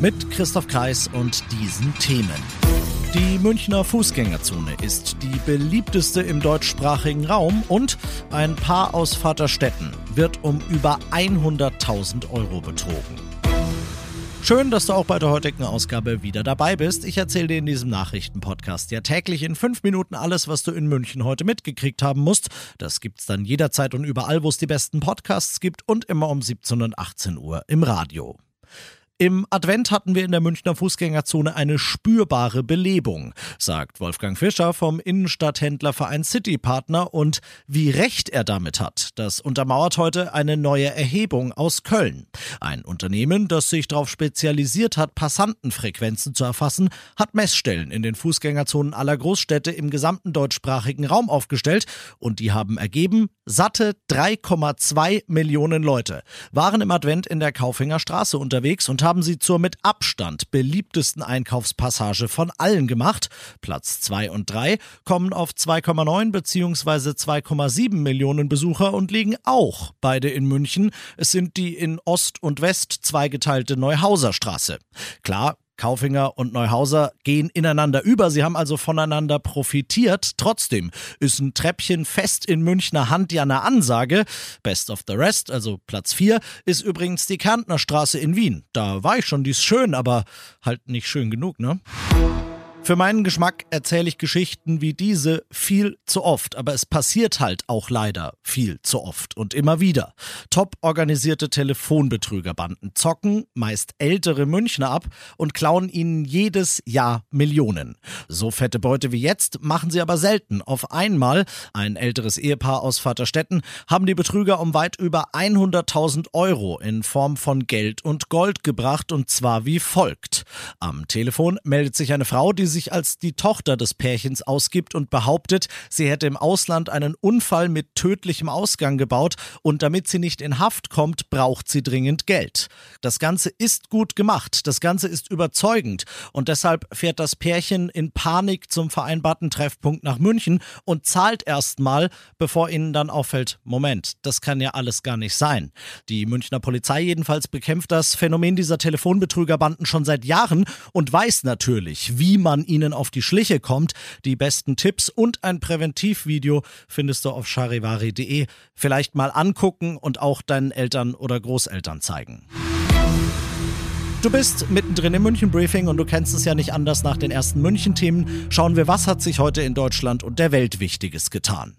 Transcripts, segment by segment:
Mit Christoph Kreis und diesen Themen. Die Münchner Fußgängerzone ist die beliebteste im deutschsprachigen Raum und ein Paar aus Vaterstetten wird um über 100.000 Euro betrogen. Schön, dass du auch bei der heutigen Ausgabe wieder dabei bist. Ich erzähle dir in diesem Nachrichtenpodcast ja täglich in fünf Minuten alles, was du in München heute mitgekriegt haben musst. Das gibt's dann jederzeit und überall, wo es die besten Podcasts gibt und immer um 17 und 18 Uhr im Radio. Im Advent hatten wir in der Münchner Fußgängerzone eine spürbare Belebung, sagt Wolfgang Fischer vom Innenstadthändlerverein City Partner und wie recht er damit hat, das untermauert heute eine neue Erhebung aus Köln. Ein Unternehmen, das sich darauf spezialisiert hat, Passantenfrequenzen zu erfassen, hat Messstellen in den Fußgängerzonen aller Großstädte im gesamten deutschsprachigen Raum aufgestellt und die haben ergeben, satte 3,2 Millionen Leute waren im Advent in der Kaufinger Straße unterwegs und haben sie zur mit Abstand beliebtesten Einkaufspassage von allen gemacht. Platz 2 und 3 kommen auf 2,9 bzw. 2,7 Millionen Besucher und liegen auch beide in München. Es sind die in Ost und West zweigeteilte Neuhauser Straße. Klar, Kaufinger und Neuhauser gehen ineinander über. Sie haben also voneinander profitiert. Trotzdem ist ein Treppchen fest in Münchner Hand ja eine Ansage. Best of the rest, also Platz 4, ist übrigens die Kärntner Straße in Wien. Da war ich schon, die ist schön, aber halt nicht schön genug, ne? Für meinen Geschmack erzähle ich Geschichten wie diese viel zu oft, aber es passiert halt auch leider viel zu oft und immer wieder. Top organisierte Telefonbetrügerbanden zocken meist ältere Münchner ab und klauen ihnen jedes Jahr Millionen. So fette Beute wie jetzt machen sie aber selten. Auf einmal, ein älteres Ehepaar aus Vaterstetten, haben die Betrüger um weit über 100.000 Euro in Form von Geld und Gold gebracht und zwar wie folgt. Am Telefon meldet sich eine Frau, die sich als die Tochter des Pärchens ausgibt und behauptet, sie hätte im Ausland einen Unfall mit tödlichem Ausgang gebaut und damit sie nicht in Haft kommt, braucht sie dringend Geld. Das Ganze ist gut gemacht, das Ganze ist überzeugend und deshalb fährt das Pärchen in Panik zum vereinbarten Treffpunkt nach München und zahlt erstmal, bevor ihnen dann auffällt, Moment, das kann ja alles gar nicht sein. Die Münchner Polizei jedenfalls bekämpft das Phänomen dieser Telefonbetrügerbanden schon seit Jahren und weiß natürlich, wie man ihnen auf die Schliche kommt. Die besten Tipps und ein Präventivvideo findest du auf charivari.de. Vielleicht mal angucken und auch deinen Eltern oder Großeltern zeigen. Du bist mittendrin im München Briefing und du kennst es ja nicht anders nach den ersten München-Themen. Schauen wir, was hat sich heute in Deutschland und der Welt Wichtiges getan.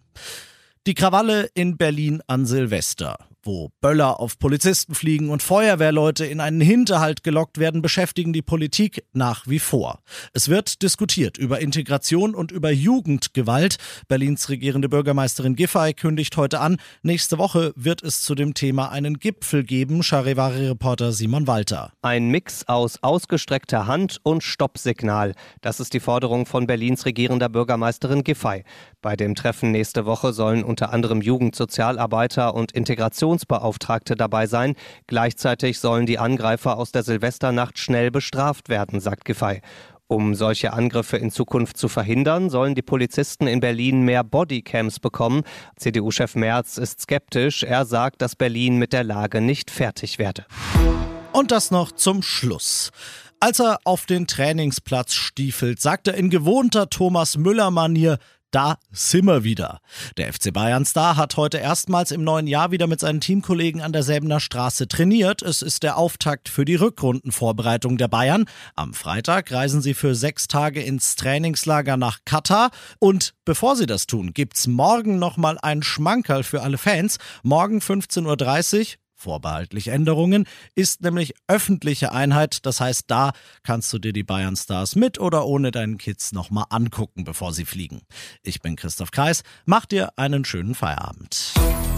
Die Krawalle in Berlin an Silvester. Wo Böller auf Polizisten fliegen und Feuerwehrleute in einen Hinterhalt gelockt werden, beschäftigen die Politik nach wie vor. Es wird diskutiert über Integration und über Jugendgewalt. Berlins regierende Bürgermeisterin Giffey kündigt heute an, nächste Woche wird es zu dem Thema einen Gipfel geben, Charivari-Reporter Simon Walter. Ein Mix aus ausgestreckter Hand und Stoppsignal. Das ist die Forderung von Berlins regierender Bürgermeisterin Giffey. Bei dem Treffen nächste Woche sollen unter anderem Jugendsozialarbeiter und Integration Integrationsbeauftragte dabei sein. Gleichzeitig sollen die Angreifer aus der Silvesternacht schnell bestraft werden, sagt Giffey. Um solche Angriffe in Zukunft zu verhindern, sollen die Polizisten in Berlin mehr Bodycams bekommen. CDU-Chef Merz ist skeptisch. Er sagt, dass Berlin mit der Lage nicht fertig werde. Und das noch zum Schluss. Als er auf den Trainingsplatz stiefelt, sagt er in gewohnter Thomas Müller-Manier, da sind wir wieder. Der FC Bayern Star hat heute erstmals im neuen Jahr wieder mit seinen Teamkollegen an der Säbener Straße trainiert. Es ist der Auftakt für die Rückrundenvorbereitung der Bayern. Am Freitag reisen sie für sechs Tage ins Trainingslager nach Katar. Und bevor sie das tun, gibt's morgen nochmal ein Schmankerl für alle Fans. Morgen 15.30 Uhr vorbehaltlich Änderungen, ist nämlich öffentliche Einheit. Das heißt, da kannst du dir die Bayern Stars mit oder ohne deinen Kids nochmal angucken, bevor sie fliegen. Ich bin Christoph Kreis. Mach dir einen schönen Feierabend.